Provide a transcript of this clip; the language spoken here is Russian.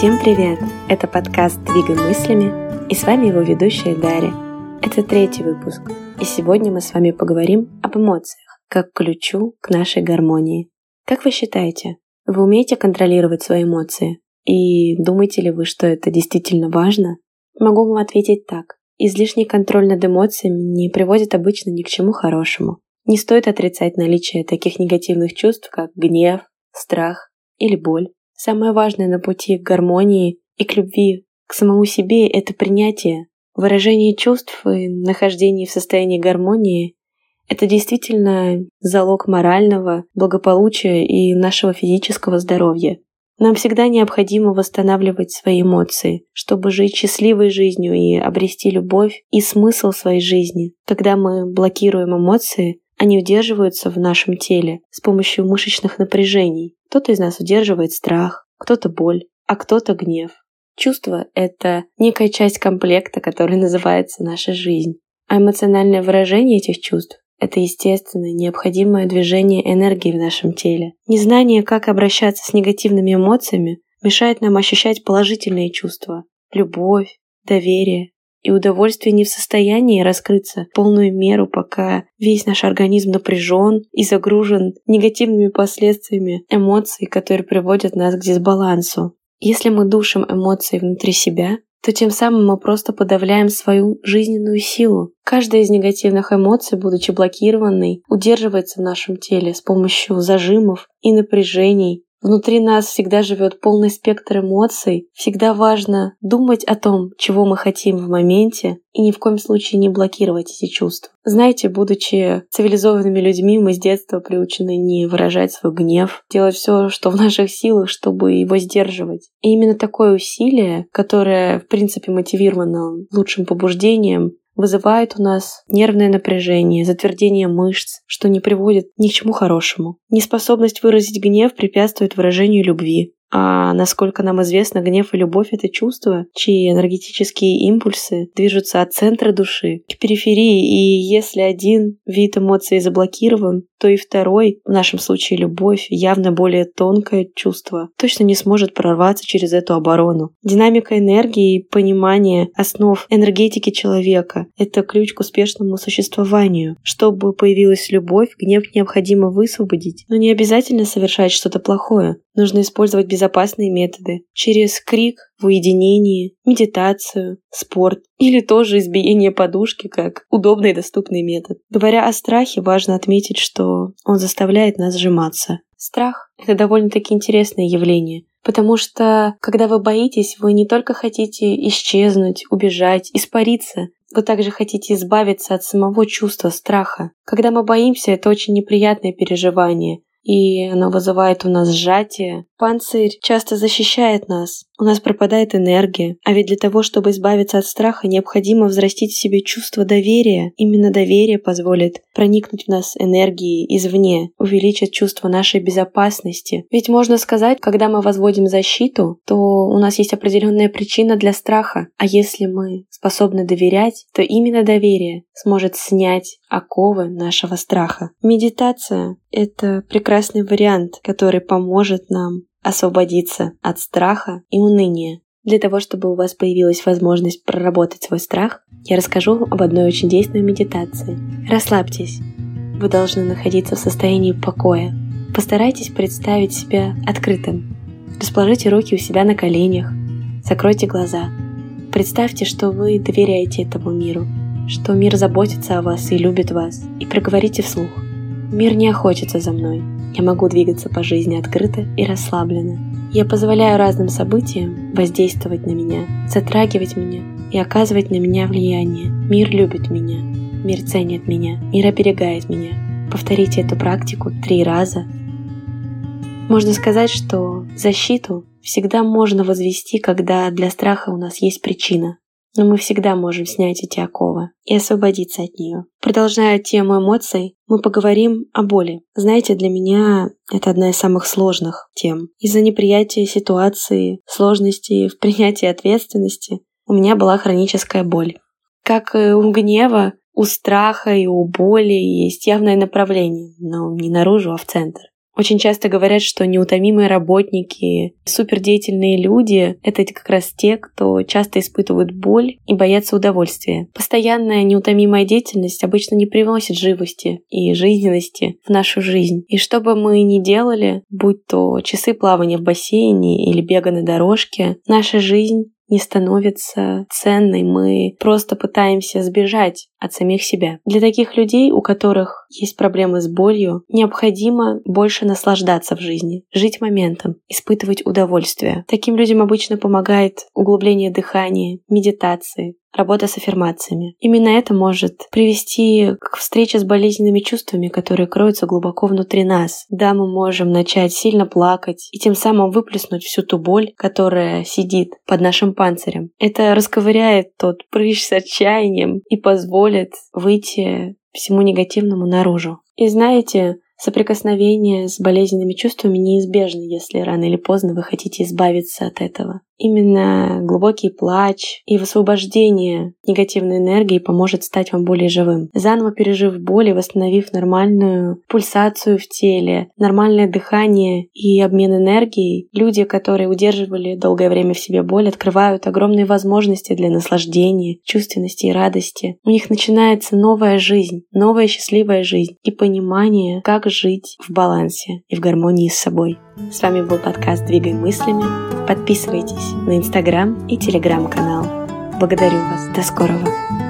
Всем привет! Это подкаст «Двигай мыслями» и с вами его ведущая Дарья. Это третий выпуск, и сегодня мы с вами поговорим об эмоциях, как ключу к нашей гармонии. Как вы считаете, вы умеете контролировать свои эмоции? И думаете ли вы, что это действительно важно? Могу вам ответить так. Излишний контроль над эмоциями не приводит обычно ни к чему хорошему. Не стоит отрицать наличие таких негативных чувств, как гнев, страх или боль. Самое важное на пути к гармонии и к любви к самому себе – это принятие. Выражение чувств и нахождение в состоянии гармонии – это действительно залог морального благополучия и нашего физического здоровья. Нам всегда необходимо восстанавливать свои эмоции, чтобы жить счастливой жизнью и обрести любовь и смысл своей жизни. Когда мы блокируем эмоции, они удерживаются в нашем теле с помощью мышечных напряжений. Кто-то из нас удерживает страх, кто-то боль, а кто-то гнев. Чувство — это некая часть комплекта, который называется наша жизнь. А эмоциональное выражение этих чувств — это естественное, необходимое движение энергии в нашем теле. Незнание, как обращаться с негативными эмоциями, мешает нам ощущать положительные чувства — любовь, доверие, и удовольствие не в состоянии раскрыться в полную меру, пока весь наш организм напряжен и загружен негативными последствиями эмоций, которые приводят нас к дисбалансу. Если мы душим эмоции внутри себя, то тем самым мы просто подавляем свою жизненную силу. Каждая из негативных эмоций, будучи блокированной, удерживается в нашем теле с помощью зажимов и напряжений, Внутри нас всегда живет полный спектр эмоций. Всегда важно думать о том, чего мы хотим в моменте, и ни в коем случае не блокировать эти чувства. Знаете, будучи цивилизованными людьми, мы с детства приучены не выражать свой гнев, делать все, что в наших силах, чтобы его сдерживать. И именно такое усилие, которое, в принципе, мотивировано лучшим побуждением, вызывает у нас нервное напряжение, затвердение мышц, что не приводит ни к чему хорошему. Неспособность выразить гнев препятствует выражению любви. А насколько нам известно, гнев и любовь — это чувства, чьи энергетические импульсы движутся от центра души к периферии, и если один вид эмоций заблокирован, то и второй, в нашем случае любовь, явно более тонкое чувство, точно не сможет прорваться через эту оборону. Динамика энергии и понимание основ энергетики человека — это ключ к успешному существованию. Чтобы появилась любовь, гнев необходимо высвободить, но не обязательно совершать что-то плохое. Нужно использовать безопасные методы через крик в уединении, медитацию, спорт или тоже избиение подушки как удобный и доступный метод. Говоря о страхе, важно отметить, что он заставляет нас сжиматься. Страх — это довольно-таки интересное явление, потому что, когда вы боитесь, вы не только хотите исчезнуть, убежать, испариться, вы также хотите избавиться от самого чувства страха. Когда мы боимся, это очень неприятное переживание, и оно вызывает у нас сжатие. Панцирь часто защищает нас, у нас пропадает энергия, а ведь для того, чтобы избавиться от страха, необходимо взрастить в себе чувство доверия. Именно доверие позволит проникнуть в нас энергией извне, увеличит чувство нашей безопасности. Ведь можно сказать, когда мы возводим защиту, то у нас есть определенная причина для страха. А если мы способны доверять, то именно доверие сможет снять оковы нашего страха. Медитация — это прекрасный вариант, который поможет нам освободиться от страха и уныния. Для того, чтобы у вас появилась возможность проработать свой страх, я расскажу об одной очень действенной медитации. Расслабьтесь. Вы должны находиться в состоянии покоя. Постарайтесь представить себя открытым. Расположите руки у себя на коленях. Закройте глаза. Представьте, что вы доверяете этому миру, что мир заботится о вас и любит вас. И проговорите вслух. Мир не охотится за мной. Я могу двигаться по жизни открыто и расслабленно. Я позволяю разным событиям воздействовать на меня, затрагивать меня и оказывать на меня влияние. Мир любит меня, мир ценит меня, мир оберегает меня. Повторите эту практику три раза. Можно сказать, что защиту всегда можно возвести, когда для страха у нас есть причина но мы всегда можем снять эти оковы и освободиться от нее. Продолжая тему эмоций, мы поговорим о боли. Знаете, для меня это одна из самых сложных тем. Из-за неприятия ситуации, сложности в принятии ответственности у меня была хроническая боль. Как и у гнева, у страха и у боли есть явное направление, но не наружу, а в центр. Очень часто говорят, что неутомимые работники, супердеятельные люди — это как раз те, кто часто испытывают боль и боятся удовольствия. Постоянная неутомимая деятельность обычно не привносит живости и жизненности в нашу жизнь. И что бы мы ни делали, будь то часы плавания в бассейне или бега на дорожке, наша жизнь не становится ценной, мы просто пытаемся сбежать от самих себя. Для таких людей, у которых есть проблемы с болью, необходимо больше наслаждаться в жизни, жить моментом, испытывать удовольствие. Таким людям обычно помогает углубление дыхания, медитации, работа с аффирмациями. Именно это может привести к встрече с болезненными чувствами, которые кроются глубоко внутри нас. Да, мы можем начать сильно плакать и тем самым выплеснуть всю ту боль, которая сидит под нашим панцирем. Это расковыряет тот прыщ с отчаянием и позволит выйти всему негативному наружу. И знаете, соприкосновение с болезненными чувствами неизбежно, если рано или поздно вы хотите избавиться от этого. Именно глубокий плач и высвобождение негативной энергии поможет стать вам более живым. Заново пережив боль и восстановив нормальную пульсацию в теле, нормальное дыхание и обмен энергией, люди, которые удерживали долгое время в себе боль, открывают огромные возможности для наслаждения, чувственности и радости. У них начинается новая жизнь, новая счастливая жизнь и понимание, как жить в балансе и в гармонии с собой. С вами был подкаст «Двигай мыслями». Подписывайтесь на Инстаграм и Телеграм-канал. Благодарю вас. До скорого.